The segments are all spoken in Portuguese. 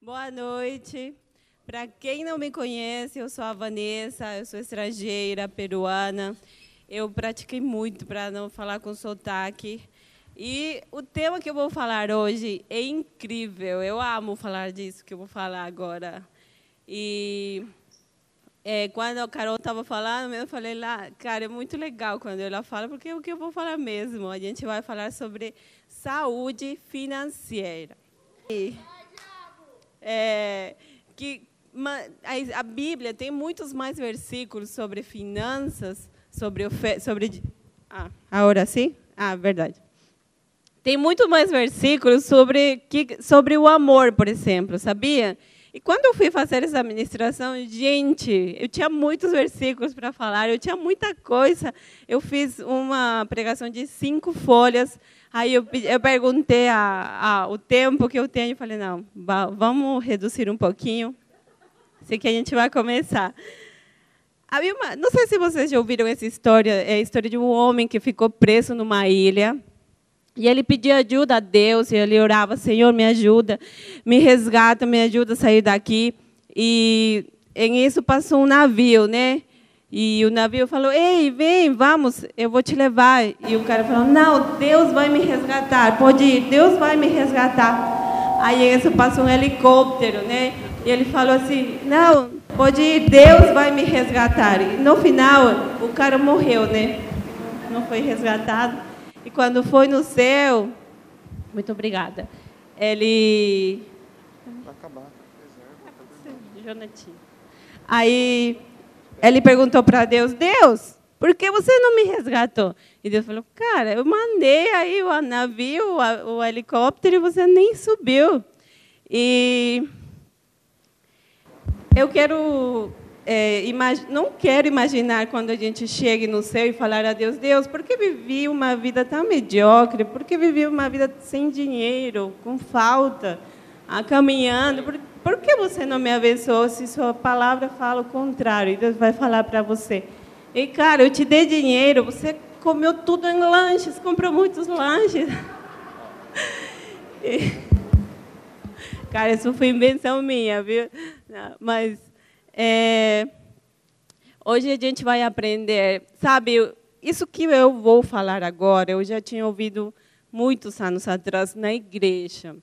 Boa noite. Para quem não me conhece, eu sou a Vanessa, eu sou estrangeira, peruana. Eu pratiquei muito para não falar com sotaque. E o tema que eu vou falar hoje é incrível. Eu amo falar disso que eu vou falar agora. E é, quando a Carol estava falando, eu falei lá, cara, é muito legal quando ela fala, porque é o que eu vou falar mesmo. A gente vai falar sobre saúde financeira. E, é, que a Bíblia tem muitos mais versículos sobre finanças, sobre sobre ah, agora sim? Ah, verdade. Tem muito mais versículos sobre que sobre o amor, por exemplo, sabia? E quando eu fui fazer essa administração, gente, eu tinha muitos versículos para falar, eu tinha muita coisa. Eu fiz uma pregação de cinco folhas Aí eu, eu perguntei a, a, o tempo que eu tenho e falei, não, vamos reduzir um pouquinho. Assim que a gente vai começar. Havia uma, não sei se vocês já ouviram essa história, é a história de um homem que ficou preso numa ilha. E ele pedia ajuda a Deus, e ele orava, Senhor, me ajuda, me resgata, me ajuda a sair daqui. E em isso passou um navio, né? E o navio falou: Ei, vem, vamos, eu vou te levar. E o cara falou: Não, Deus vai me resgatar, pode ir, Deus vai me resgatar. Aí isso passou um helicóptero, né? E ele falou assim: Não, pode ir, Deus vai me resgatar. E no final, o cara morreu, né? Não foi resgatado. E quando foi no céu, muito obrigada. Ele. Vai acabar. Jonathan. Aí ele perguntou para Deus: Deus, por que você não me resgatou? E Deus falou: Cara, eu mandei aí o navio, o, helicóptero, e você nem subiu. E eu quero é, não quero imaginar quando a gente chegue no céu e falar a Deus, Deus, por que vivi uma vida tão mediocre? Por que vivi uma vida sem dinheiro, com falta, ah, caminhando? Por, por que você não me abençoou se sua palavra fala o contrário? E Deus vai falar para você. E, cara, eu te dei dinheiro, você comeu tudo em lanches, comprou muitos lanches. E, cara, isso foi invenção minha, viu? Mas é, hoje a gente vai aprender, sabe, isso que eu vou falar agora, eu já tinha ouvido muitos anos atrás na igreja.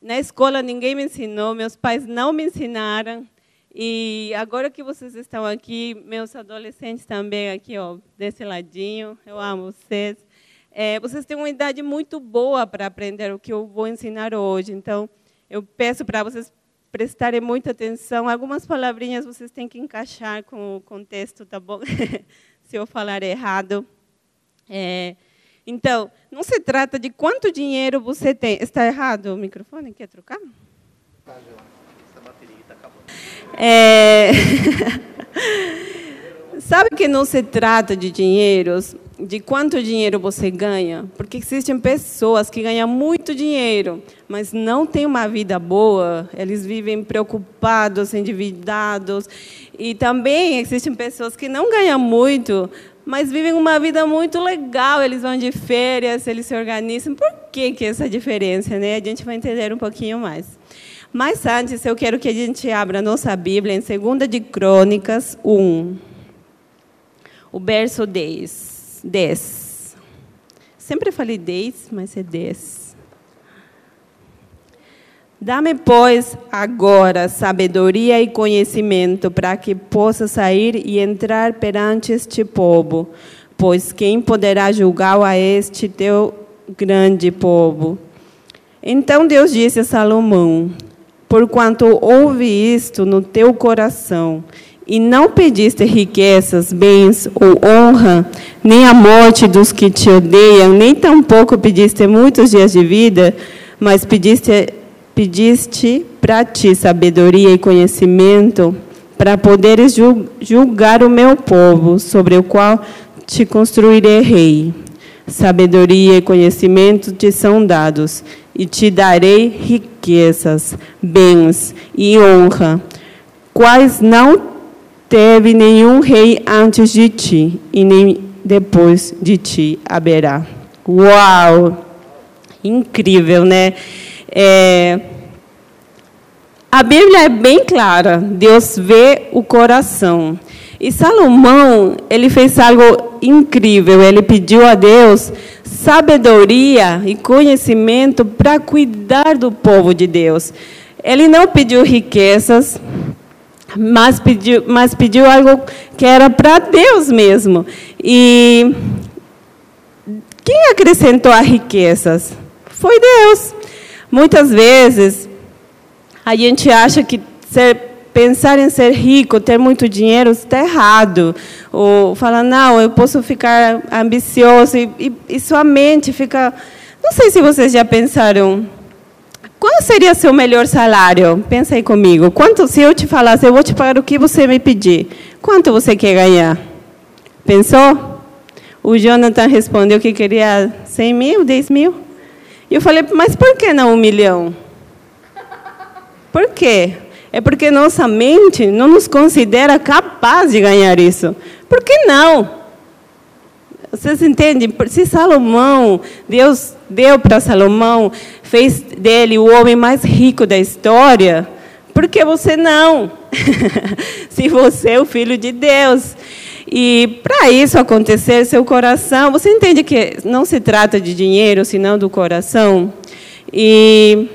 Na escola ninguém me ensinou, meus pais não me ensinaram. E agora que vocês estão aqui, meus adolescentes também aqui, ó, desse ladinho, eu amo vocês. É, vocês têm uma idade muito boa para aprender o que eu vou ensinar hoje. Então, eu peço para vocês prestarem muita atenção. Algumas palavrinhas vocês têm que encaixar com o contexto, tá bom? Se eu falar errado. É, então, não se trata de quanto dinheiro você tem. Está errado o microfone? Quer trocar? Essa bateria está acabando. É... Sabe que não se trata de dinheiro, de quanto dinheiro você ganha? Porque existem pessoas que ganham muito dinheiro, mas não têm uma vida boa, eles vivem preocupados, endividados. E também existem pessoas que não ganham muito, mas vivem uma vida muito legal. Eles vão de férias, eles se organizam. Por que, que essa diferença? Né? A gente vai entender um pouquinho mais. Mas antes, eu quero que a gente abra a nossa Bíblia em 2 de Crônicas 1, o verso 10. 10. Sempre falei 10, mas é 10. Dá-me, pois, agora sabedoria e conhecimento para que possa sair e entrar perante este povo, pois quem poderá julgar a este teu grande povo? Então Deus disse a Salomão: Porquanto ouve isto no teu coração, e não pediste riquezas, bens ou honra, nem a morte dos que te odeiam, nem tampouco pediste muitos dias de vida, mas pediste pediste para ti sabedoria e conhecimento para poderes julgar o meu povo, sobre o qual te construirei rei. Sabedoria e conhecimento te são dados, e te darei riquezas, bens e honra, quais não teve nenhum rei antes de ti, e nem depois de ti haverá. Uau! Incrível, né? É, a Bíblia é bem clara. Deus vê o coração. E Salomão, ele fez algo incrível. Ele pediu a Deus sabedoria e conhecimento para cuidar do povo de Deus. Ele não pediu riquezas, mas pediu, mas pediu algo que era para Deus mesmo. E quem acrescentou as riquezas? Foi Deus. Muitas vezes a gente acha que ser, pensar em ser rico, ter muito dinheiro, está errado. Ou fala, não, eu posso ficar ambicioso e, e, e sua mente fica. Não sei se vocês já pensaram qual seria seu melhor salário? Pensa aí comigo. Quanto, se eu te falasse, eu vou te pagar o que você me pedir, quanto você quer ganhar? Pensou? O Jonathan respondeu que queria 100 mil, 10 mil. E eu falei, mas por que não um milhão? Por quê? É porque nossa mente não nos considera capaz de ganhar isso. Por que não? Vocês entendem? Se Salomão, Deus deu para Salomão, fez dele o homem mais rico da história, por que você não? Se você é o filho de Deus. E para isso acontecer, seu coração, você entende que não se trata de dinheiro, senão do coração? E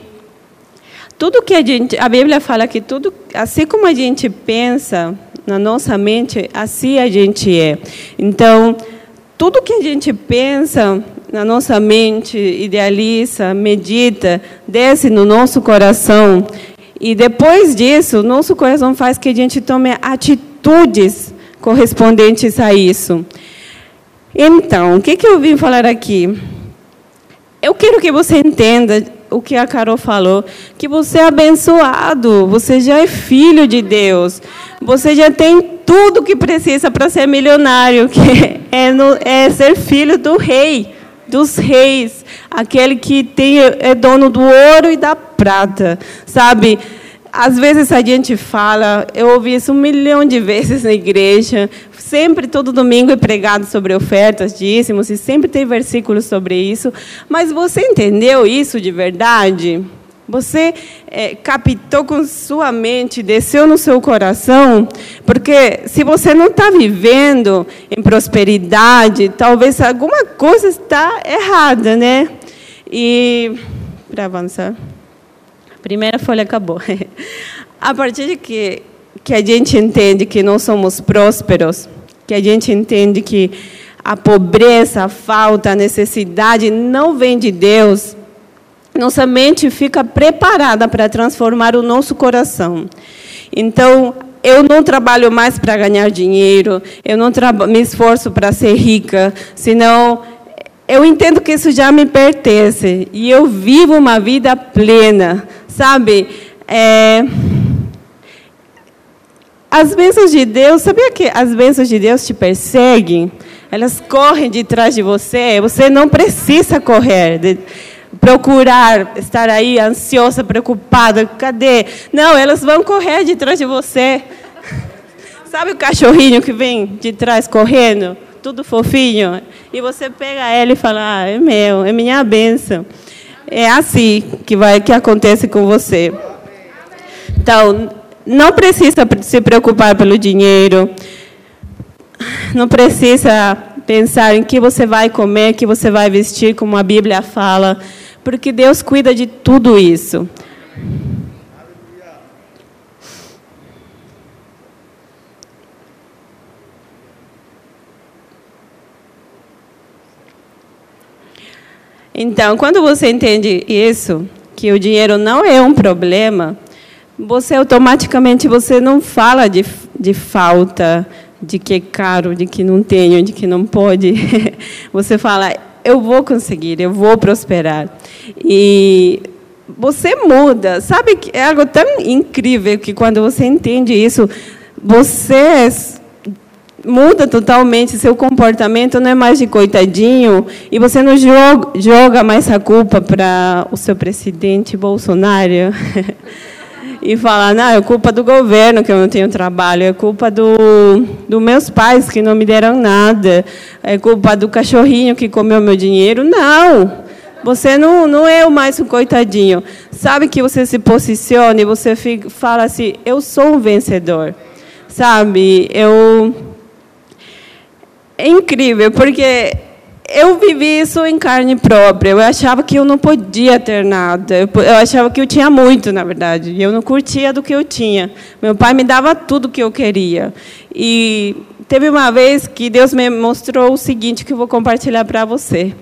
tudo que a gente, a Bíblia fala que tudo, assim como a gente pensa na nossa mente, assim a gente é. Então, tudo que a gente pensa na nossa mente, idealiza, medita, desce no nosso coração. E depois disso, nosso coração faz que a gente tome atitudes correspondentes a isso. Então, o que, que eu vim falar aqui? Eu quero que você entenda o que a Carol falou, que você é abençoado, você já é filho de Deus, você já tem tudo que precisa para ser milionário, que é, no, é ser filho do rei, dos reis, aquele que tem, é dono do ouro e da prata, sabe? Às vezes a gente fala, eu ouvi isso um milhão de vezes na igreja, sempre, todo domingo é pregado sobre ofertas, dízimos, e sempre tem versículos sobre isso, mas você entendeu isso de verdade? Você é, captou com sua mente, desceu no seu coração, porque se você não está vivendo em prosperidade, talvez alguma coisa está errada, né? E para avançar, primeira folha acabou. A partir de que que a gente entende que não somos prósperos, que a gente entende que a pobreza, a falta, a necessidade não vem de Deus, nossa mente fica preparada para transformar o nosso coração. Então, eu não trabalho mais para ganhar dinheiro, eu não me esforço para ser rica, senão eu entendo que isso já me pertence e eu vivo uma vida plena, sabe? É, as bênçãos de Deus, sabia que as bênçãos de Deus te perseguem? Elas correm de trás de você. Você não precisa correr, de, procurar, estar aí ansiosa, preocupada. Cadê? Não, elas vão correr de trás de você. Sabe o cachorrinho que vem de trás correndo? Tudo fofinho. E você pega ele e fala: ah, é meu, é minha bênção. É assim que vai que acontece com você. Então, não precisa se preocupar pelo dinheiro. Não precisa pensar em que você vai comer, que você vai vestir, como a Bíblia fala, porque Deus cuida de tudo isso. Então, quando você entende isso, que o dinheiro não é um problema, você automaticamente você não fala de, de falta, de que é caro, de que não tenho, de que não pode. Você fala, eu vou conseguir, eu vou prosperar. E você muda. Sabe que é algo tão incrível que quando você entende isso, você muda totalmente seu comportamento, não é mais de coitadinho, e você não joga, joga mais a culpa para o seu presidente Bolsonaro. e falar, não, é culpa do governo que eu não tenho trabalho, é culpa do, dos meus pais que não me deram nada, é culpa do cachorrinho que comeu meu dinheiro. Não! Você não, não é mais um coitadinho. Sabe que você se posiciona e você fica, fala assim: eu sou um vencedor. Sabe? Eu. É incrível, porque eu vivi isso em carne própria. Eu achava que eu não podia ter nada. Eu, achava que eu tinha muito, na verdade. E eu não curtia do que eu tinha. Meu pai me dava tudo que eu queria. E teve uma vez que Deus me mostrou o seguinte que eu vou compartilhar para você.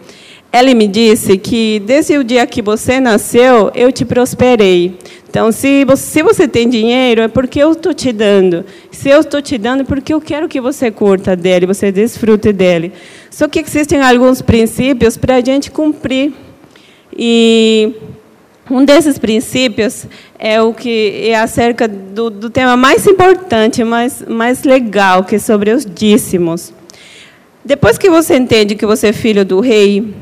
Ele me disse que desde o dia que você nasceu, eu te prosperei. Então, se você, se você tem dinheiro, é porque eu estou te dando. Se eu estou te dando, é porque eu quero que você curta dele, você desfrute dele. Só que existem alguns princípios para a gente cumprir. E um desses princípios é o que é acerca do, do tema mais importante, mais, mais legal, que é sobre os dízimos. Depois que você entende que você é filho do rei,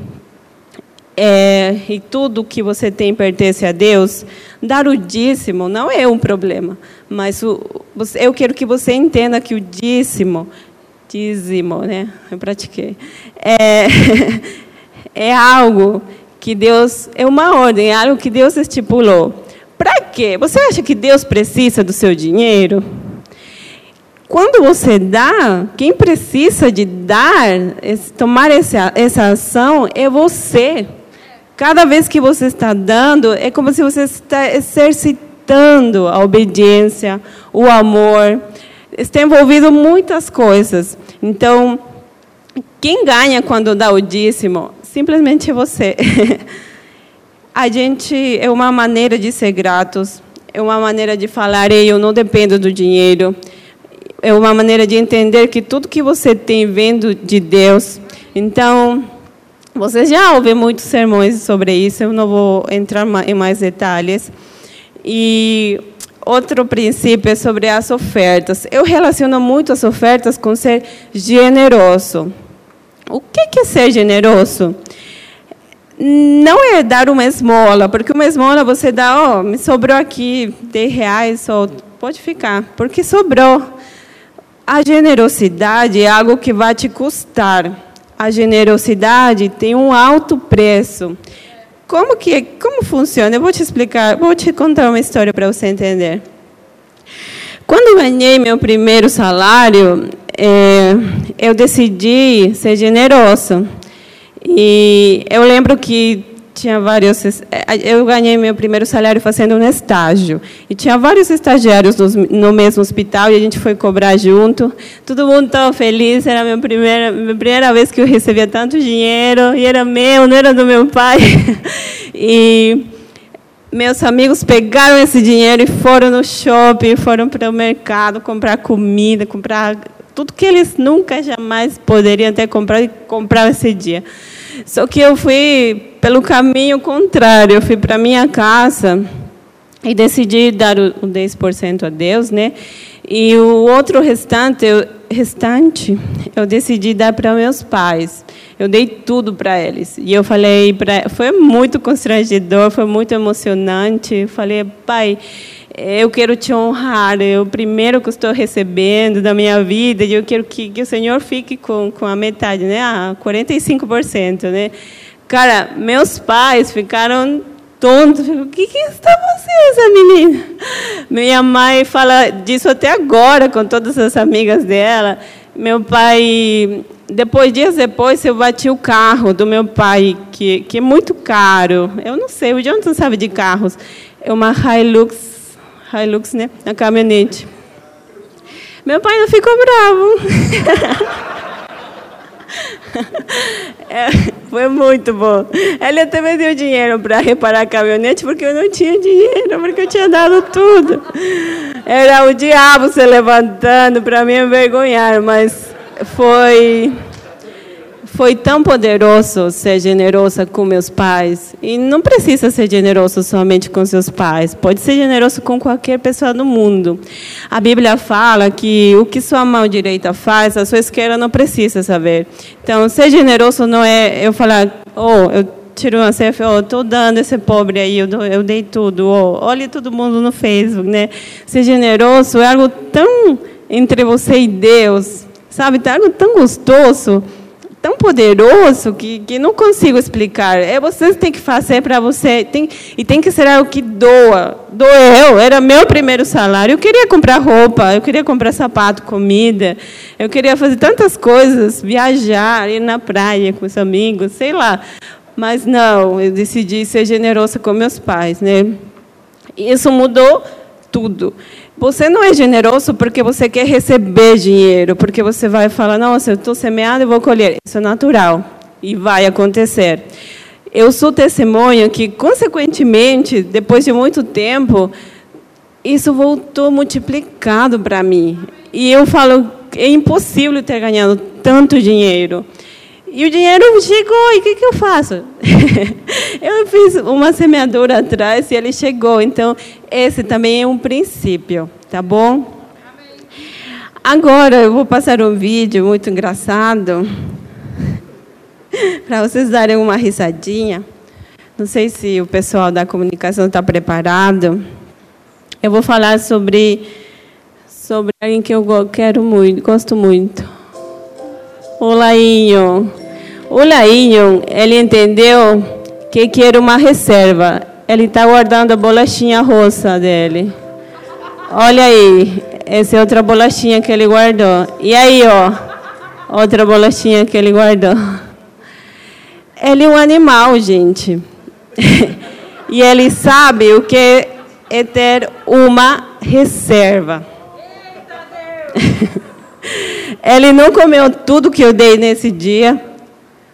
é, e tudo que você tem pertence a Deus, dar o dízimo não é um problema. Mas o, eu quero que você entenda que o dízimo, dízimo, né? Eu pratiquei. É, é algo que Deus, é uma ordem, é algo que Deus estipulou. Para quê? Você acha que Deus precisa do seu dinheiro? Quando você dá, quem precisa de dar, tomar essa, essa ação é você. Cada vez que você está dando, é como se você está exercitando a obediência, o amor. Está envolvido muitas coisas. Então, quem ganha quando dá o dízimo? Simplesmente você. a gente é uma maneira de ser gratos, é uma maneira de falar, eu não dependo do dinheiro. É uma maneira de entender que tudo que você tem vendo de Deus. Então, você já ouviu muitos sermões sobre isso, eu não vou entrar em mais detalhes. E outro princípio é sobre as ofertas. Eu relaciono muito as ofertas com ser generoso. O que é ser generoso? Não é dar uma esmola, porque uma esmola você dá, ó, oh, me sobrou aqui 10 reais, pode ficar, porque sobrou. A generosidade é algo que vai te custar a generosidade tem um alto preço. Como que como funciona? Eu vou te explicar, vou te contar uma história para você entender. Quando ganhei meu primeiro salário, é, eu decidi ser generoso. E eu lembro que tinha vários. Eh, eu ganhei meu primeiro salário fazendo um estágio. E tinha vários estagiários no, mesmo hospital e a gente foi cobrar junto. Todo mundo estava feliz. Era a minha primeira, minha primeira vez que eu recebia tanto dinheiro. E era meu, não era do meu pai. E meus amigos pegaram esse dinheiro e foram no shopping, foram para o mercado comprar comida, comprar tudo que eles nunca jamais poderiam ter comprado e comprar esse dia. Só que eu fui pelo caminho contrário, eu fui para minha casa e decidi dar o 10% a Deus, né? E o outro restante, eu, restante, eu decidi dar para meus pais. Eu dei tudo para eles. E eu falei para, foi muito constrangedor, foi muito emocionante. Eu falei, pai, eu quero te honrar, é o primeiro que estou recebendo da minha vida, e eu quero que, que o Senhor fique com, com a metade, né? Ah, 45%, né? Cara, meus pais ficaram tontos. O que, que está fazendo essa menina? Minha mãe fala disso até agora com todas as amigas dela. Meu pai, depois, dias depois, eu bati o carro do meu pai, que, que é muito caro. Eu não sei, o Jonathan sabe de carros. É uma Hilux Hilux, né? Na caminhonete. Meu pai não ficou bravo. é, foi muito bom. Ele até me deu dinheiro para reparar a caminhonete, porque eu não tinha dinheiro, porque eu tinha dado tudo. Era o diabo se levantando para me envergonhar, mas foi foi tão poderoso ser generosa com meus pais. E não precisa ser generoso somente com seus pais. Pode ser generoso com qualquer pessoa do mundo. A Bíblia fala que o que sua mão direita faz, a sua esquerda não precisa saber. Então, ser generoso não é eu falar, oh, eu tiro uma CF, oh, estou dando esse pobre aí, eu, dou, eu dei tudo. Oh, olha todo mundo no Facebook, né? Ser generoso é algo tão entre você e Deus, sabe? É algo tão gostoso tão poderoso que, que não consigo explicar. É você tem que fazer para você tem, e tem que ser algo que doa. Doeu. Era meu primeiro salário. Eu queria comprar roupa, eu queria comprar sapato, comida. Eu queria fazer tantas coisas, viajar, ir na praia com os amigos, sei lá. Mas não, eu decidi ser generosa com meus pais, né? Isso mudou tudo. Você não é generoso porque você quer receber dinheiro, porque você vai falar, nossa, eu estou semeando e vou colher. Isso é natural e vai acontecer. Eu sou testemunha que, consequentemente, depois de muito tempo, isso voltou multiplicado para mim. E eu falo, é impossível ter ganhado tanto dinheiro. E o dinheiro chegou, e o que, que eu faço? eu fiz uma semeadura atrás e ele chegou. Então, esse também é um princípio, tá bom? Agora eu vou passar um vídeo muito engraçado para vocês darem uma risadinha. Não sei se o pessoal da comunicação está preparado. Eu vou falar sobre sobre alguém que eu quero muito, gosto muito. O Lainho. O Lainho, ele entendeu que quer uma reserva. Ele está guardando a bolachinha roça dele. Olha aí, essa é outra bolachinha que ele guardou. E aí, ó, outra bolachinha que ele guardou. Ele é um animal, gente. e ele sabe o que é ter uma reserva. Ele não comeu tudo que eu dei nesse dia.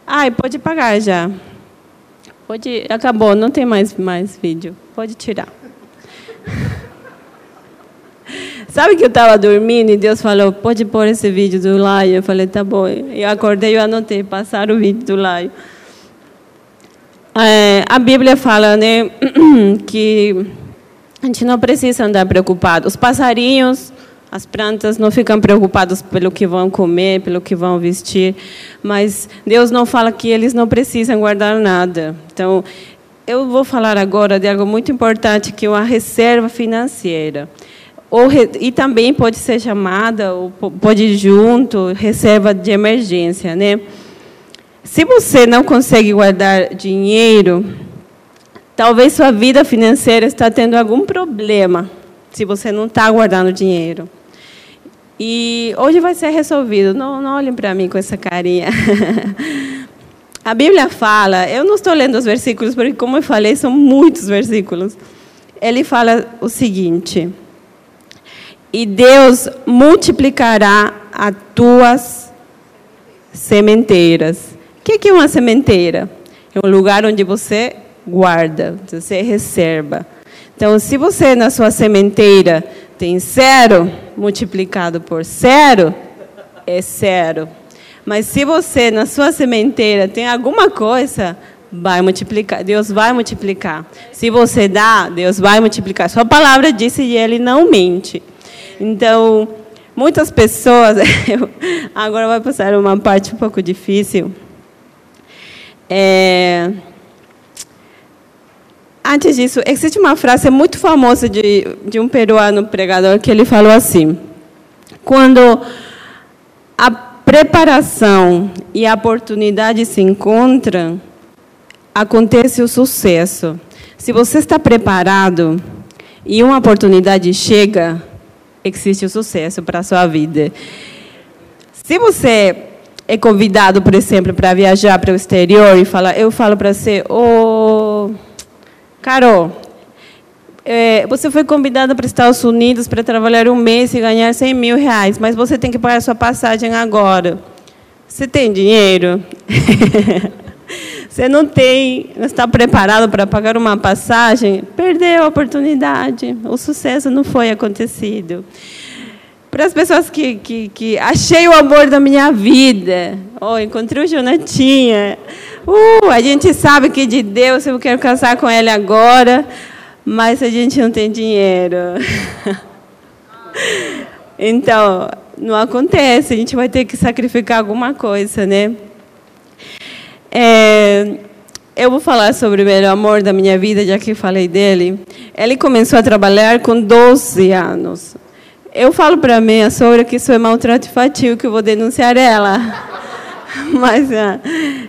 Ai, pode pagar já. Pode, acabou, não tem mais mais vídeo. Pode tirar. Sabe que eu estava dormindo e Deus falou, pode pôr esse vídeo do Laio? Eu falei, tá bom. Eu acordei e anotei, passar o vídeo do Laio. É, a Bíblia fala né, que a gente não precisa andar preocupado. Os passarinhos as plantas não ficam preocupadas pelo que vão comer, pelo que vão vestir, mas Deus não fala que eles não precisam guardar nada. Então, eu vou falar agora de algo muito importante, que é uma reserva financeira. Ou, e também pode ser chamada, ou pode ir junto, reserva de emergência. Né? Se você não consegue guardar dinheiro, talvez sua vida financeira está tendo algum problema se você não está guardando dinheiro. E hoje vai ser resolvido. Não, não olhem para mim com essa carinha. A Bíblia fala, eu não estou lendo os versículos, porque, como eu falei, são muitos versículos. Ele fala o seguinte: E Deus multiplicará as tuas sementeiras. O que é uma sementeira? É um lugar onde você guarda, você reserva. Então, se você na sua sementeira tem zero multiplicado por zero, é zero. Mas se você na sua sementeira tem alguma coisa, vai multiplicar. Deus vai multiplicar. Se você dá, Deus vai multiplicar. Sua palavra disse e ele não mente. Então, muitas pessoas. agora vai passar uma parte um pouco difícil. É, Antes disso, existe uma frase muito famosa de, de um peruano pregador que ele falou assim: quando a preparação e a oportunidade se encontram, acontece o sucesso. Se você está preparado e uma oportunidade chega, existe o sucesso para a sua vida. Se você é convidado, por exemplo, para viajar para o exterior e falar, eu falo para você, oh, Carol, é, você foi convidada para os Estados Unidos para trabalhar um mês e ganhar 100 mil reais, mas você tem que pagar sua passagem agora. Você tem dinheiro? você não tem, não está preparado para pagar uma passagem? Perdeu a oportunidade. O sucesso não foi acontecido. Para as pessoas que, que, que achei o amor da minha vida, oh, encontrei o Jonatinha. Uh, a gente sabe que de Deus eu quero casar com ele agora, mas a gente não tem dinheiro. então, não acontece, a gente vai ter que sacrificar alguma coisa, né? É, eu vou falar sobre o melhor amor da minha vida, já que falei dele. Ele começou a trabalhar com 12 anos. Eu falo para minha sogra que isso é maltrato infantil, que eu vou denunciar ela. Mas uh,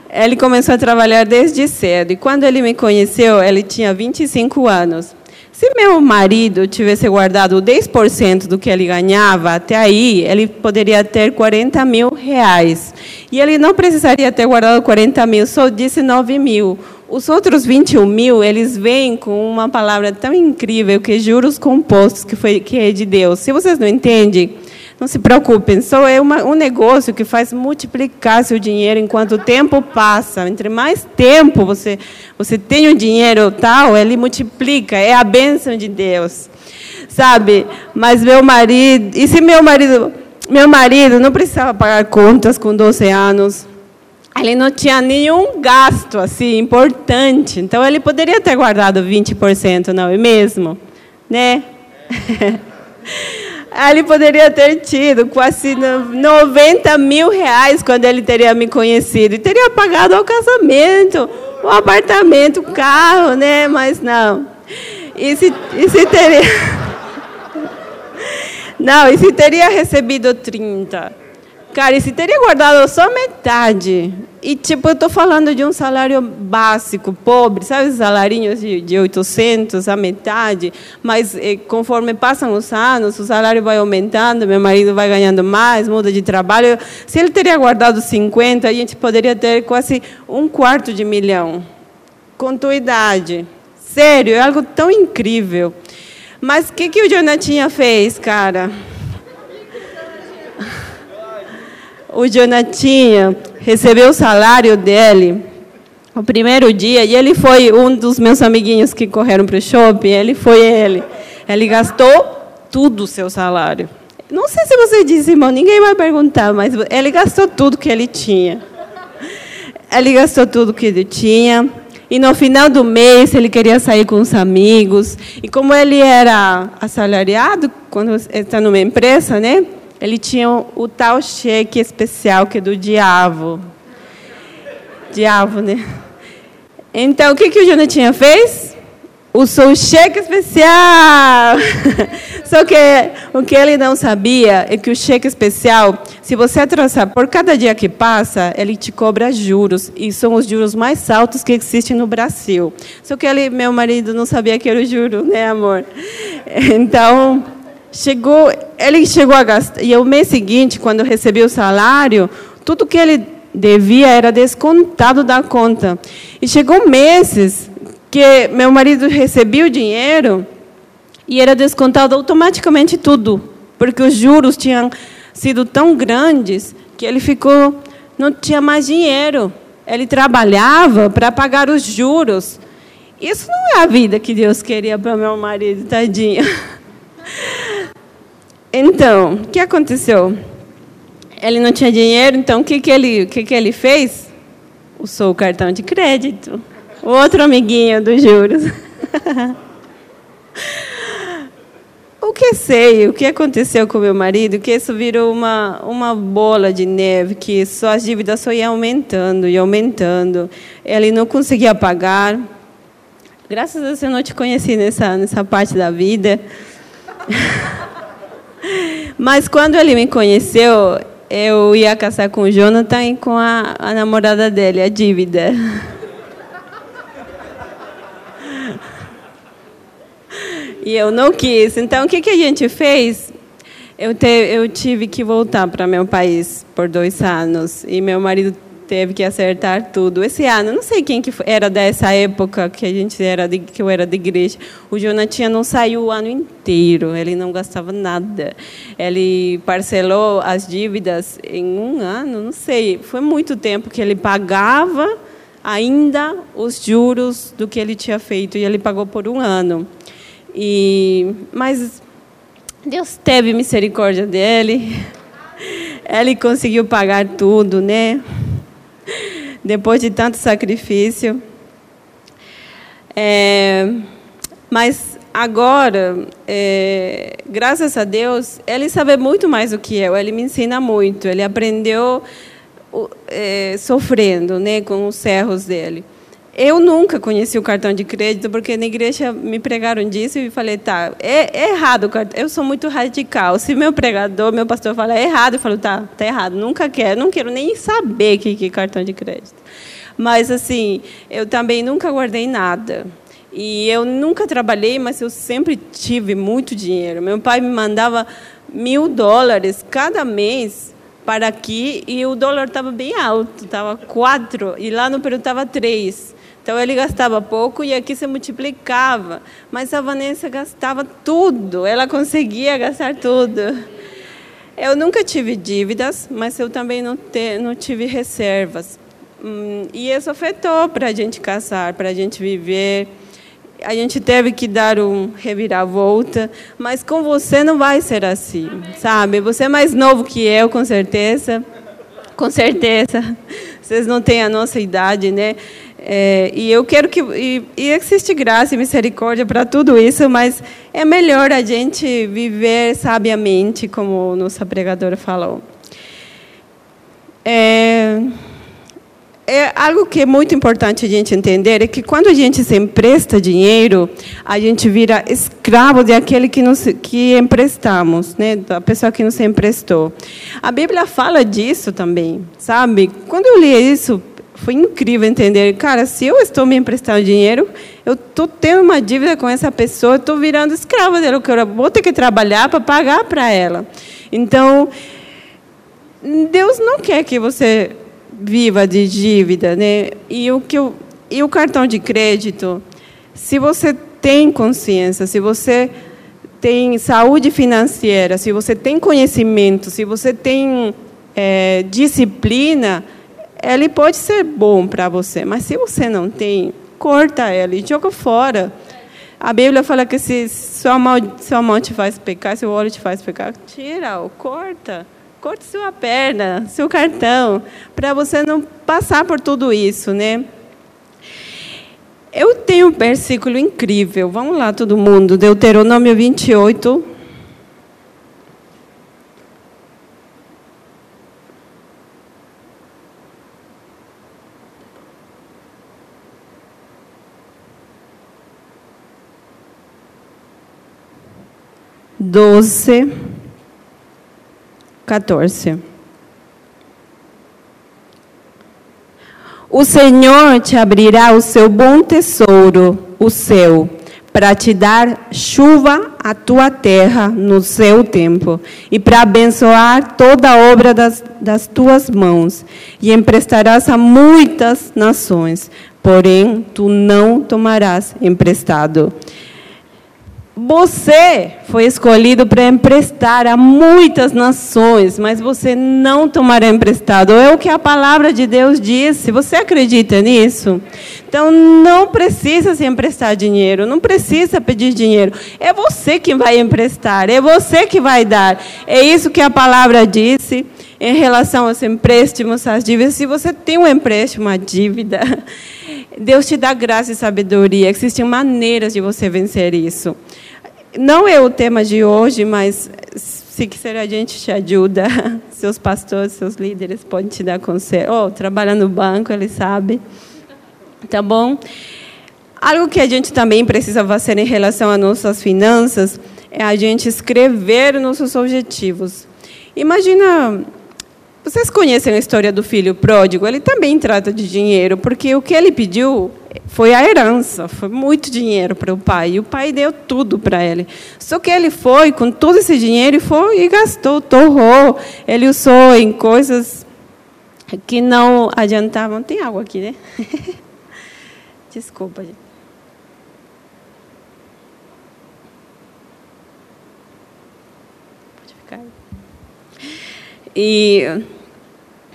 ele começou a trabalhar desde cedo. E quando ele me conheceu, ele tinha 25 anos. Se meu marido tivesse guardado 10% do que ele ganhava até aí, ele poderia ter 40 mil reais. E ele não precisaria ter guardado 40 mil, só 19 mil. Os outros 21 mil, eles vêm com uma palavra tão incrível que é juros compostos, que, foi, que é de Deus. Se vocês não entendem, não se preocupem, só é uma, um negócio que faz multiplicar seu dinheiro enquanto o tempo passa. Entre mais tempo você, você tem o dinheiro tal, ele multiplica, é a bênção de Deus. Sabe? Mas meu marido, e se meu marido, meu marido não precisava pagar contas com 12 anos, ele não tinha nenhum gasto assim importante, então ele poderia ter guardado 20%, não é mesmo? Né? ele poderia ter tido quase 90 mil reais quando ele teria me conhecido. E teria pagado o casamento, o apartamento, o carro, né? Mas não. E se, e se teria. Não, e se teria recebido 30? Cara, e se teria guardado só metade? E, tipo, eu estou falando de um salário básico, pobre, sabe, salarinhos de, de 800, a metade, mas eh, conforme passam os anos, o salário vai aumentando, meu marido vai ganhando mais, muda de trabalho. Se ele teria guardado 50, a gente poderia ter quase um quarto de milhão, com tua idade. Sério, é algo tão incrível. Mas o que, que o Jonatinha fez, cara? O Jonatinha recebeu o salário dele o primeiro dia e ele foi um dos meus amiguinhos que correram para o shopping. Ele foi ele. Ele gastou tudo o seu salário. Não sei se você disse, irmão, ninguém vai perguntar, mas ele gastou tudo que ele tinha. Ele gastou tudo que ele tinha. E no final do mês ele queria sair com os amigos. E como ele era assalariado, quando está numa empresa, né? Ele tinha o, tal cheque especial que é do diabo. Diabo, né? Então, o que, que o Jonatinha fez? Usou o cheque especial. Só que o que ele não sabia é que o cheque especial, se você traçar por cada dia que passa, ele te cobra juros. E são os juros mais altos que existem no Brasil. Só que ele, meu marido não sabia que era o juro, né, amor? Então, Chegou, ele chegou a gastar, e o mês seguinte, quando recebeu o salário, tudo que ele devia era descontado da conta. E chegou meses que meu marido recebia o dinheiro e era descontado automaticamente tudo, porque os juros tinham sido tão grandes que ele ficou, não tinha mais dinheiro. Ele trabalhava para pagar os juros. Isso não é a vida que Deus queria para meu marido, tadinho. Então, o que aconteceu? Ele não tinha dinheiro, então o que, que, ele, o que, que ele fez? Usou o cartão de crédito. Outro amiguinho dos juros. o que sei, o que aconteceu com meu marido, que isso virou uma, uma bola de neve, que só as dívidas só iam aumentando e aumentando. Ele não conseguia pagar. Graças a Deus eu não te conheci nessa, nessa parte da vida. Mas quando ele me conheceu, eu ia casar com o Jonathan e com a, a namorada dele, a dívida. E eu não quis. Então, o que, que a gente fez? Eu, te, eu tive que voltar para meu país por dois anos. E meu marido teve que acertar tudo. Esse ano, não sei quem que era dessa época que a gente era de, que eu era de igreja. O Jonathan não saiu o ano inteiro. Ele não gastava nada. Ele parcelou as dívidas em um ano, não sei. Foi muito tempo que ele pagava ainda os juros do que ele tinha feito e ele pagou por um ano. E mas Deus teve misericórdia dele. Ele conseguiu pagar tudo, né? Depois de tanto sacrifício. É, mas agora, é, graças a Deus, ele sabe muito mais do que eu. Ele me ensina muito. Ele aprendeu é, sofrendo, né, com os erros dele. Eu nunca conheci o cartão de crédito, porque na igreja me pregaram disso e falei, tá, é, é errado. Eu sou muito radical. Se meu pregador, meu pastor fala é errado, eu falo, tá, tá errado. Nunca quero, não quero nem saber o que é cartão de crédito. Mas, assim, eu também nunca guardei nada. E eu nunca trabalhei, mas eu sempre tive muito dinheiro. Meu pai me mandava mil dólares cada mês para aqui e o dólar estava bem alto, estava quatro e lá no Peru estava três. Então ele gastava pouco e aqui se multiplicava. Mas a Vanessa gastava tudo, ela conseguia gastar tudo. Eu nunca tive dívidas, mas eu também não, te, não tive reservas. Hum, e isso afetou para a gente casar, para a gente viver. A gente teve que dar um reviravolta, mas com você não vai ser assim, sabe? Você é mais novo que eu, com certeza. Com certeza. Vocês não têm a nossa idade, né? É, e eu quero que. E, e existe graça e misericórdia para tudo isso, mas é melhor a gente viver sabiamente, como nossa pregadora falou. É, é algo que é muito importante a gente entender é que quando a gente se empresta dinheiro, a gente vira escravo daquele que nos que emprestamos, né, da pessoa que nos emprestou. A Bíblia fala disso também, sabe? Quando eu li isso foi incrível entender, cara, se eu estou me emprestando dinheiro, eu estou tendo uma dívida com essa pessoa, estou virando escrava dela, que eu vou ter que trabalhar para pagar para ela. Então, Deus não quer que você viva de dívida, né? E o que eu, e o cartão de crédito, se você tem consciência, se você tem saúde financeira, se você tem conhecimento, se você tem é, disciplina, ele pode ser bom para você, mas se você não tem, corta ele, joga fora. A Bíblia fala que se sua mão, sua mão te faz pecar, seu olho te faz pecar, tira, corta. Corte sua perna, seu cartão, para você não passar por tudo isso, né? Eu tenho um versículo incrível. Vamos lá, todo mundo. Deuteronômio 28, 12, 14. O Senhor te abrirá o seu bom tesouro, o céu, para te dar chuva à tua terra no seu tempo, e para abençoar toda a obra das, das tuas mãos, e emprestarás a muitas nações, porém tu não tomarás emprestado. Você foi escolhido para emprestar a muitas nações, mas você não tomará emprestado. É o que a palavra de Deus disse. Você acredita nisso? Então não precisa se emprestar dinheiro, não precisa pedir dinheiro. É você que vai emprestar, é você que vai dar. É isso que a palavra disse em relação aos empréstimos, às dívidas. Se você tem um empréstimo, uma dívida, Deus te dá graça e sabedoria. Existem maneiras de você vencer isso não é o tema de hoje, mas se quiser a gente te ajuda. Seus pastores, seus líderes podem te dar conselho. Oh, trabalha no banco, ele sabe. Tá bom? Algo que a gente também precisa fazer em relação às nossas finanças é a gente escrever nossos objetivos. Imagina, vocês conhecem a história do filho pródigo? Ele também trata de dinheiro, porque o que ele pediu foi a herança, foi muito dinheiro para o pai. E o pai deu tudo para ele. Só que ele foi com todo esse dinheiro e foi e gastou, torrou. Ele usou em coisas que não adiantavam. Tem água aqui, né? Desculpa, gente. Pode ficar. E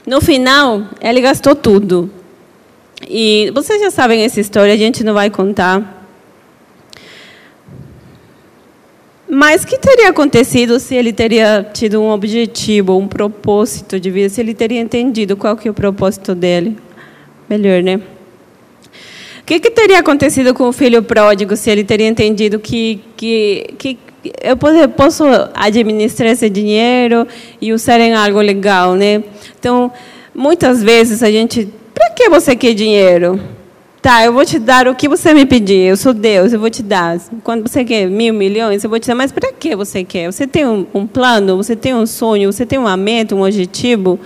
no final, ele gastou tudo. E vocês já sabem essa história, a gente não vai contar. Mas o que teria acontecido se ele teria tido um objetivo, um propósito de vida, se ele teria entendido qual que é o propósito dele? Melhor, né? O que, que teria acontecido com o filho pródigo se ele teria entendido que, que, que eu posso administrar esse dinheiro e usar em algo legal, né? Então, muitas vezes a gente para que você quer dinheiro? Tá, eu vou te dar o que você me pedir. Eu sou Deus, eu vou te dar. Quando você quer mil milhões, eu vou te dar. Mas para que você quer? Você tem um, um, plano? Você tem um sonho? Você tem uma meta, um objetivo?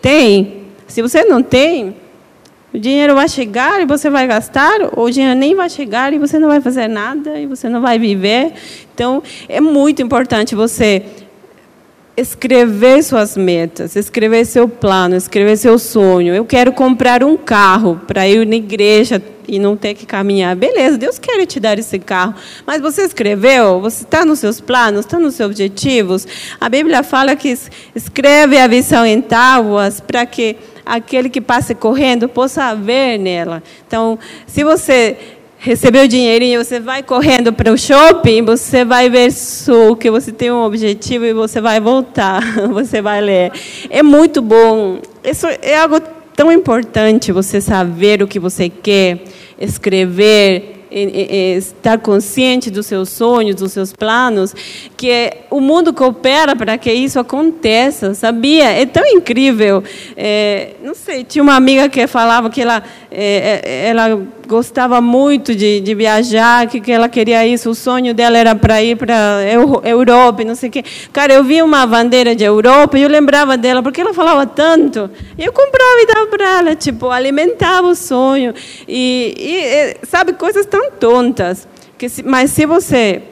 Tem. Se você não tem, o dinheiro vai chegar e você vai gastar, ou o dinheiro nem vai chegar e você não vai fazer nada e você não vai viver. Então, é muito importante você escrever suas metas, escrever seu plano, escrever seu sonho. Eu quero comprar um carro para ir na igreja e não ter que caminhar. Beleza, Deus quer te dar esse carro. Mas você escreveu? Você está nos seus planos? Está nos seus objetivos? A Bíblia fala que escreve a visão em tábuas para que aquele que passe correndo possa ver nela. Então, se você recebeu o dinheirinho, você vai correndo para o shopping, você vai ver o que você tem um objetivo e você vai voltar, você vai ler. É muito bom. Isso é algo tão importante, você saber o que você quer, escrever, estar consciente dos seus sonhos, dos seus planos, que o mundo coopera para que isso aconteça, sabia? É tão incrível. É, não sei, tinha uma amiga que falava que ela, é, é ela gostava muito de, de viajar, que, que ela queria isso, o sonho dela era para ir para Europa, não sei o quê. Cara, eu vi uma bandeira de Europa e eu lembrava dela, porque ela falava tanto. E eu comprava e dava para ela, tipo, alimentava o sonho. E, e, sabe, coisas tão tontas. Que se, mas se você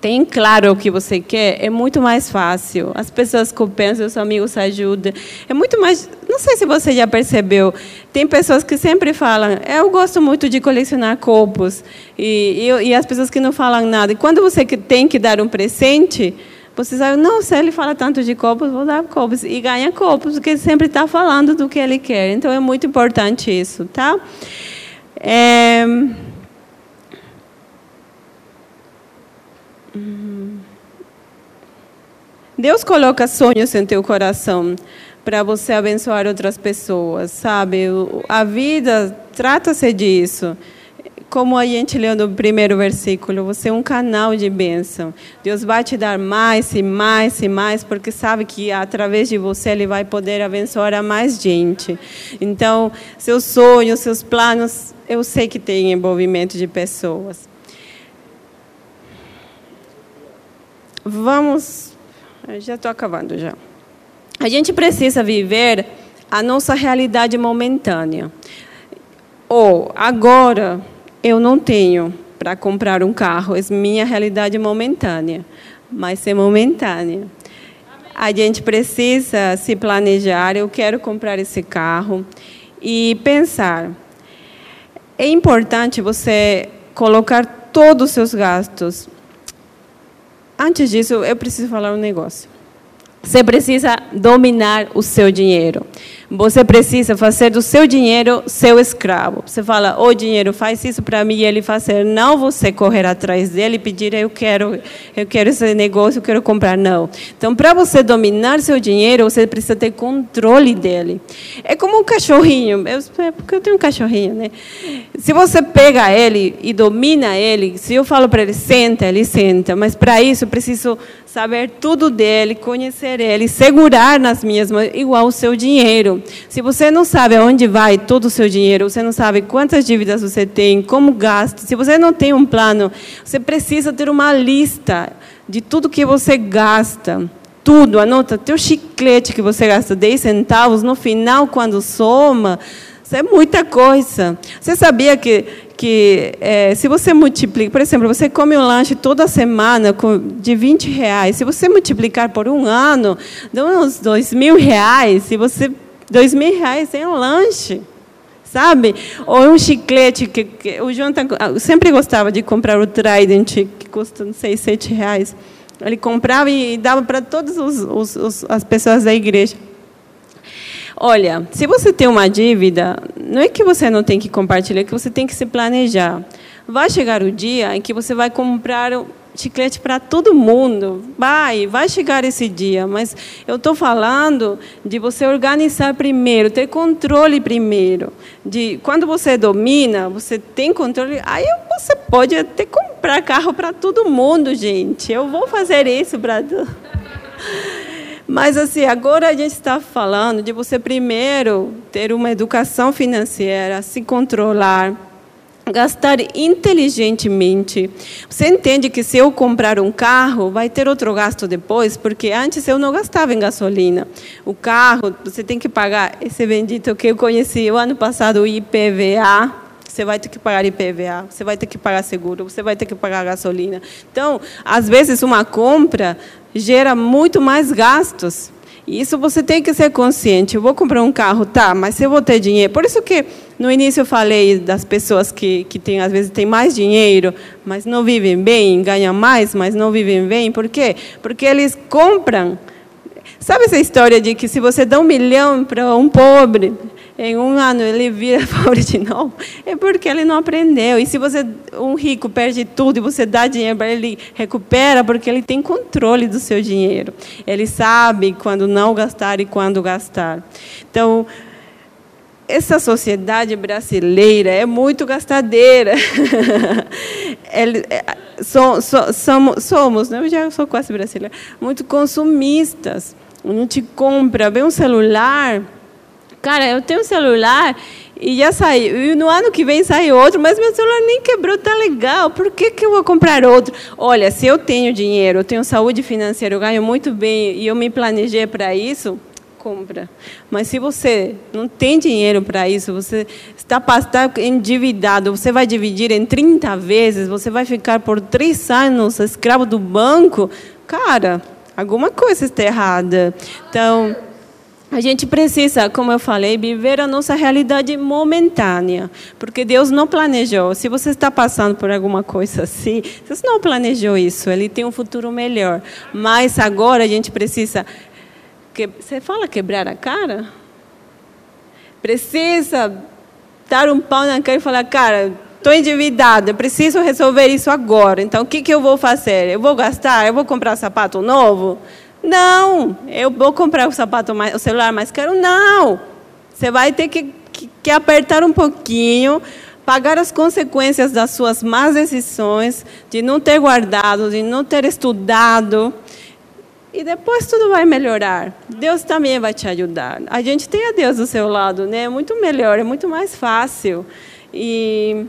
tem claro o que você quer, é muito mais fácil. As pessoas cooperam, seus amigos ajudam. É muito mais. Não sei se você já percebeu. Tem pessoas que sempre falam: eu gosto muito de colecionar copos. E, e, e as pessoas que não falam nada. E quando você tem que dar um presente, você sabe, não, se ele fala tanto de copos, vou dar copos. E ganha copos, porque ele sempre está falando do que ele quer. Então é muito importante isso, tá? É. Deus coloca sonhos em teu coração para você abençoar outras pessoas, sabe? A vida trata-se disso. Como a gente leu no primeiro versículo, você é um canal de bênção. Deus vai te dar mais e mais e mais, porque sabe que através de você Ele vai poder abençoar a mais gente. Então, seus sonhos, seus planos, eu sei que tem envolvimento de pessoas. Vamos. Já estou acabando já. A gente precisa viver a nossa realidade momentânea. Ou agora eu não tenho para comprar um carro, é minha realidade momentânea, mas é momentânea. A gente precisa se planejar. Eu quero comprar esse carro e pensar. É importante você colocar todos os seus gastos Antes disso, eu preciso falar um negócio. Você precisa dominar o seu dinheiro. Você precisa fazer do seu dinheiro seu escravo. Você fala, o oh, dinheiro faz isso para mim e ele fazer. Não você correr atrás dele e pedir, eu quero, eu quero esse negócio, eu quero comprar. Não. Então, para você dominar seu dinheiro, você precisa ter controle dele. É como um cachorrinho. Eu, é porque eu tenho um cachorrinho, né? Se você pega ele e domina ele, se eu falo para ele senta, ele senta. Mas para isso eu preciso saber tudo dele, conhecer ele, segurar nas minhas mãos, igual o seu dinheiro. Se você não sabe aonde vai todo o seu dinheiro, você não sabe quantas dívidas você tem, como gasta, se você não tem um plano, você precisa ter uma lista de tudo que você gasta. Tudo, anota, teu chiclete que você gasta 10 centavos, no final, quando soma, isso é muita coisa. Você sabia que, que é, se você multiplica, por exemplo, você come um lanche toda semana de 20 reais, se você multiplicar por um ano, dá uns 2 mil reais. Se você, 2 mil reais é um lanche sabe? Ou um chiclete que, que o João tá, sempre gostava de comprar o Trident que custa não sei sete reais. Ele comprava e dava para todas os, os, os, as pessoas da igreja. Olha, se você tem uma dívida, não é que você não tem que compartilhar, é que você tem que se planejar. Vai chegar o dia em que você vai comprar chiclete para todo mundo. Vai, vai chegar esse dia, mas eu estou falando de você organizar primeiro, ter controle primeiro. De quando você domina, você tem controle, aí você pode até comprar carro para todo mundo, gente. Eu vou fazer isso para Mas assim, agora a gente está falando de você primeiro ter uma educação financeira, se controlar, gastar inteligentemente. Você entende que se eu comprar um carro, vai ter outro gasto depois, porque antes eu não gastava em gasolina. O carro, você tem que pagar esse bendito que eu conheci o ano passado, o IPVA. Você vai ter que pagar IPVA, você vai ter que pagar seguro, você vai ter que pagar gasolina. Então, às vezes, uma compra gera muito mais gastos. Isso você tem que ser consciente. Eu vou comprar um carro, tá, mas se eu vou ter dinheiro. Por isso que no início eu falei das pessoas que, que têm, às vezes têm mais dinheiro, mas não vivem bem, ganham mais, mas não vivem bem. Por quê? Porque eles compram. Sabe essa história de que se você dá um milhão para um pobre, em um ano ele vira pobre de novo, é porque ele não aprendeu. E se você um rico perde tudo e você dá dinheiro para ele, recupera porque ele tem controle do seu dinheiro. Ele sabe quando não gastar e quando gastar. Então, essa sociedade brasileira é muito gastadeira. Ele, é, so, so, somos, somos, né? eu já sou quase brasileira, muito consumistas. A gente compra, vê um celular Cara, eu tenho um celular e já saiu. E no ano que vem sai outro, mas meu celular nem quebrou, tá legal. Por que, que eu vou comprar outro? Olha, se eu tenho dinheiro, eu tenho saúde financeira, eu ganho muito bem e eu me planejei para isso, compra. Mas se você não tem dinheiro para isso, você está, está endividado, você vai dividir em 30 vezes, você vai ficar por três anos escravo do banco, cara, alguma coisa está errada. Então. A gente precisa, como eu falei, viver a nossa realidade momentânea, porque Deus não planejou. Se você está passando por alguma coisa assim, Deus não planejou isso. Ele tem um futuro melhor. Mas agora a gente precisa. Que, você fala quebrar a cara? Precisa dar um pau na cara e falar, cara, estou endividada, preciso resolver isso agora. Então, o que, que eu vou fazer? Eu vou gastar? Eu vou comprar sapato novo? Não, eu vou comprar o sapato mais, o celular mais caro. Não, você vai ter que, que, que apertar um pouquinho, pagar as consequências das suas más decisões, de não ter guardado, de não ter estudado. E depois tudo vai melhorar. Deus também vai te ajudar. A gente tem a Deus do seu lado, né? É muito melhor, é muito mais fácil. E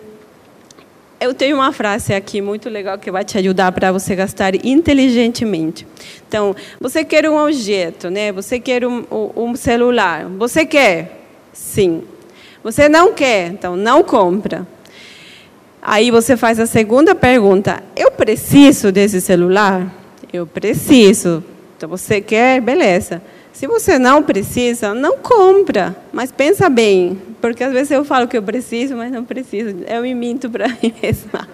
eu tenho uma frase aqui muito legal que vai te ajudar para você gastar inteligentemente. Então, você quer um objeto, né? Você quer um, um celular. Você quer? Sim. Você não quer? Então, não compra. Aí você faz a segunda pergunta: Eu preciso desse celular? Eu preciso. Então, você quer? Beleza. Se você não precisa, não compra. Mas pensa bem, porque às vezes eu falo que eu preciso, mas não preciso. Eu me minto para mim mesma.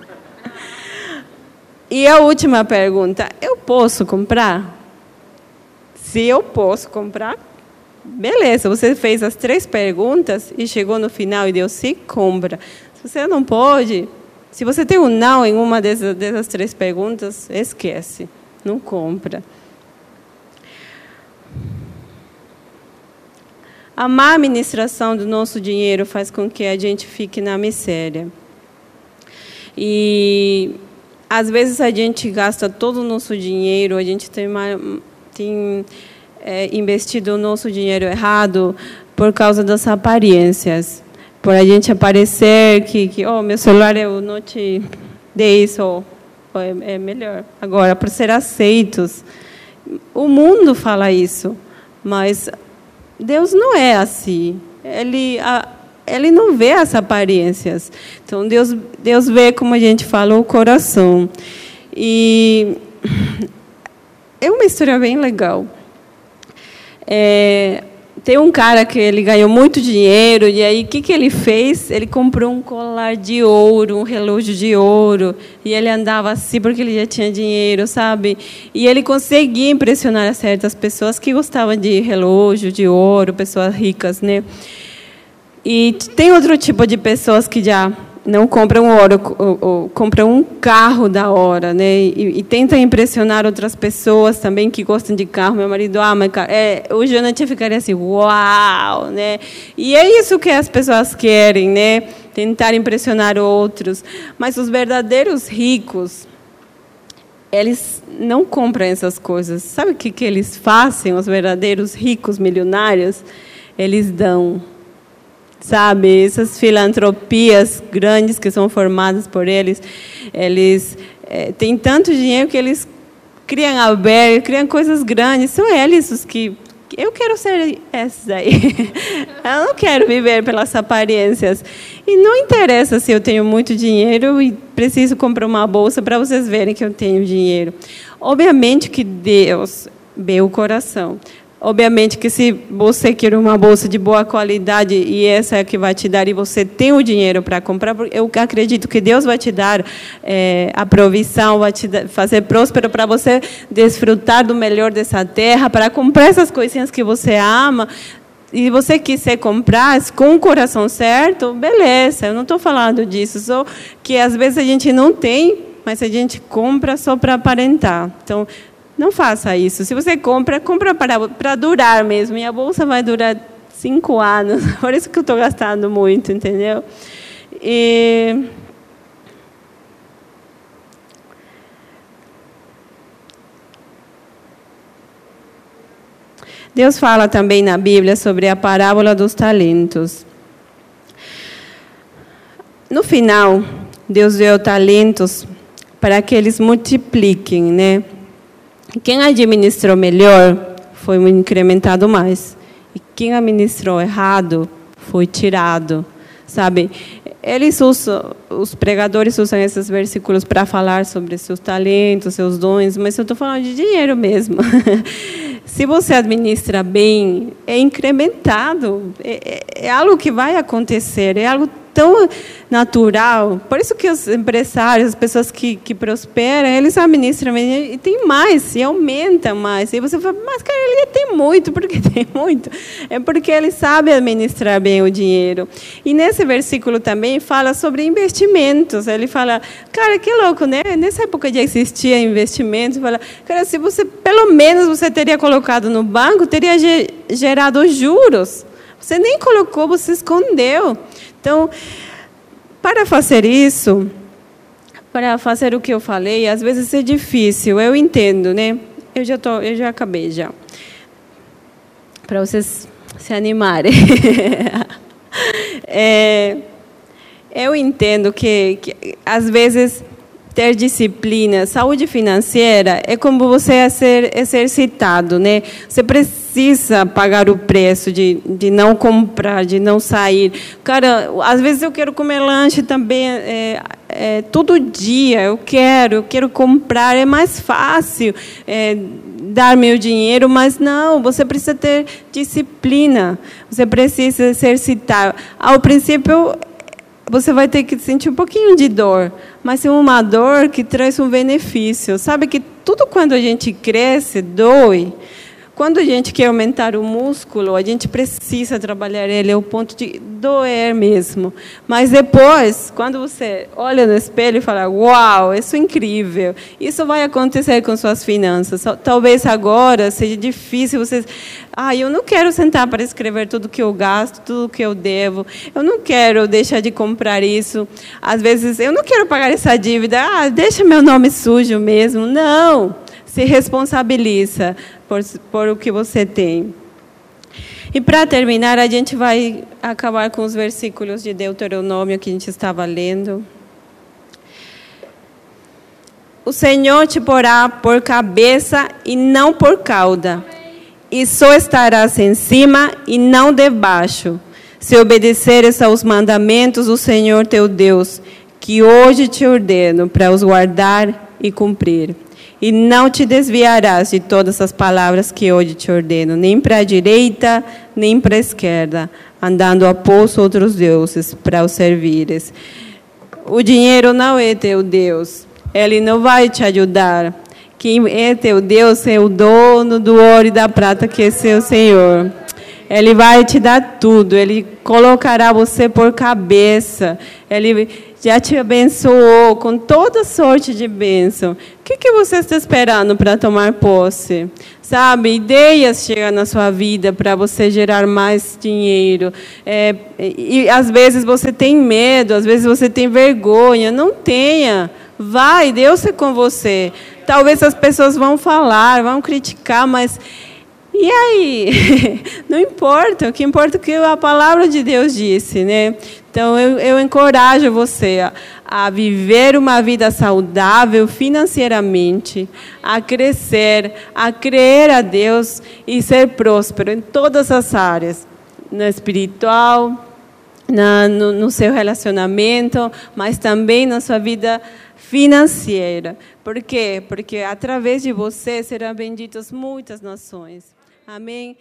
E a última pergunta: eu posso comprar? Se eu posso comprar, beleza. Você fez as três perguntas e chegou no final e deu se compra. Se você não pode, se você tem um não em uma dessas, dessas três perguntas, esquece, não compra. A má administração do nosso dinheiro faz com que a gente fique na miséria. E às vezes a gente gasta todo o nosso dinheiro, a gente tem, tem é, investido o nosso dinheiro errado por causa das aparências. Por a gente aparecer que, que oh, meu celular eu não te dei isso, ou, ou é, é melhor. Agora, por ser aceitos. O mundo fala isso, mas Deus não é assim. Ele, a, ele não vê as aparências. Então, Deus, Deus vê, como a gente falou, o coração. E é uma história bem legal. É, tem um cara que ele ganhou muito dinheiro e aí o que, que ele fez? Ele comprou um colar de ouro, um relógio de ouro e ele andava assim porque ele já tinha dinheiro, sabe? E ele conseguia impressionar certas pessoas que gostavam de relógio de ouro, pessoas ricas, né? E tem outro tipo de pessoas que já não compram ou, compram um carro da hora, né? E, e tentam impressionar outras pessoas também que gostam de carro. Meu marido ama ah, carro. É, o Jonathan ficaria assim, uau, né? E é isso que as pessoas querem, né? Tentar impressionar outros. Mas os verdadeiros ricos, eles não compram essas coisas. Sabe o que, que eles fazem, os verdadeiros ricos milionários? Eles dão. Sabe, essas filantropias grandes que são formadas por eles, eles é, têm tanto dinheiro que eles criam albergue, criam coisas grandes. São eles os que eu quero ser esses aí. eu não quero viver pelas aparências. E não interessa se eu tenho muito dinheiro e preciso comprar uma bolsa para vocês verem que eu tenho dinheiro. Obviamente que Deus vê o coração. Obviamente que se você quer uma bolsa de boa qualidade e essa é a que vai te dar e você tem o dinheiro para comprar, eu acredito que Deus vai te dar é, a provisão, vai te fazer próspero para você desfrutar do melhor dessa terra, para comprar essas coisinhas que você ama. E você quiser comprar com o coração certo, beleza, eu não estou falando disso, só que às vezes a gente não tem, mas a gente compra só para aparentar. Então, não faça isso. Se você compra, compra para, para durar mesmo. Minha bolsa vai durar cinco anos. Por isso que eu estou gastando muito, entendeu? E... Deus fala também na Bíblia sobre a parábola dos talentos. No final, Deus deu talentos para que eles multipliquem, né? Quem administrou melhor foi incrementado mais. E quem administrou errado foi tirado. Sabe? Eles usam, os pregadores usam esses versículos para falar sobre seus talentos, seus dons, mas eu estou falando de dinheiro mesmo. Se você administra bem, é incrementado, é, é, é algo que vai acontecer, é algo tão natural. Por isso que os empresários, as pessoas que, que prosperam, eles administram e tem mais, e aumenta mais. E você fala, mas cara, ele tem muito, por que tem muito? É porque ele sabe administrar bem o dinheiro. E nesse versículo também fala sobre investimentos. Ele fala, cara, que louco, né? Nessa época já existia investimentos. Fala, cara, se você, pelo menos você teria colocado no banco, teria gerado juros. Você nem colocou, você escondeu. Então, para fazer isso, para fazer o que eu falei, às vezes é difícil, eu entendo, né? Eu já tô, eu já acabei já. Para vocês se animarem. é, eu entendo que, que às vezes ter disciplina, saúde financeira é como você é ser exercitado, né? Você precisa pagar o preço de, de não comprar, de não sair. Cara, às vezes eu quero comer lanche também, é, é, todo dia eu quero, eu quero comprar, é mais fácil é, dar meu dinheiro, mas não, você precisa ter disciplina, você precisa exercitar. Ao princípio você vai ter que sentir um pouquinho de dor, mas é uma dor que traz um benefício. Sabe que tudo quando a gente cresce dói. Quando a gente quer aumentar o músculo, a gente precisa trabalhar ele ao ponto de doer mesmo. Mas depois, quando você olha no espelho e fala, uau, isso é incrível, isso vai acontecer com suas finanças. Talvez agora seja difícil você. Ah, eu não quero sentar para escrever tudo que eu gasto, tudo que eu devo. Eu não quero deixar de comprar isso. Às vezes, eu não quero pagar essa dívida. Ah, deixa meu nome sujo mesmo. Não se responsabiliza por, por o que você tem. E para terminar, a gente vai acabar com os versículos de Deuteronômio que a gente estava lendo. O Senhor te porá por cabeça e não por cauda, e só estarás em cima e não debaixo, se obedeceres aos mandamentos do Senhor teu Deus, que hoje te ordeno para os guardar e cumprir e não te desviarás de todas as palavras que hoje te ordeno, nem para a direita, nem para a esquerda, andando após outros deuses para os servires. O dinheiro não é teu Deus, ele não vai te ajudar. Quem é teu Deus é o dono do ouro e da prata, que é seu Senhor. Ele vai te dar tudo, ele colocará você por cabeça, ele já te abençoou com toda sorte de bênção. O que, que você está esperando para tomar posse? Sabe, ideias chegam na sua vida para você gerar mais dinheiro. É, e às vezes você tem medo, às vezes você tem vergonha. Não tenha. Vai, Deus é com você. talvez as pessoas vão falar, vão criticar, mas e aí? Não importa, o que importa é o que a palavra de Deus disse, né? Então eu, eu encorajo você a, a, viver uma vida saudável financeiramente, a crescer, a crer a Deus e ser próspero em todas as áreas, na espiritual, na, no, no seu relacionamento, mas também na sua vida financeira. Por quê? Porque através de você serão benditas muitas nações. Amém.